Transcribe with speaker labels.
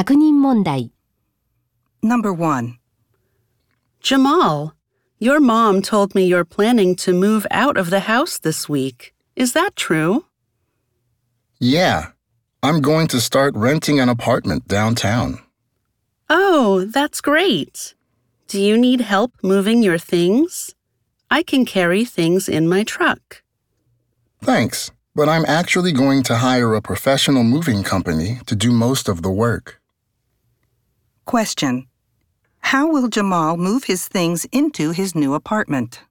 Speaker 1: 确认问题
Speaker 2: Number 1.
Speaker 3: Jamal, your mom told me you're planning to move out of the house this week. Is that true?
Speaker 4: Yeah, I'm going to start renting an apartment downtown.
Speaker 3: Oh, that's great. Do you need help moving your things? I can carry things in my truck.
Speaker 4: Thanks, but I'm actually going to hire a professional moving company to do most of the work.
Speaker 2: Question. How will Jamal move his things into his new apartment?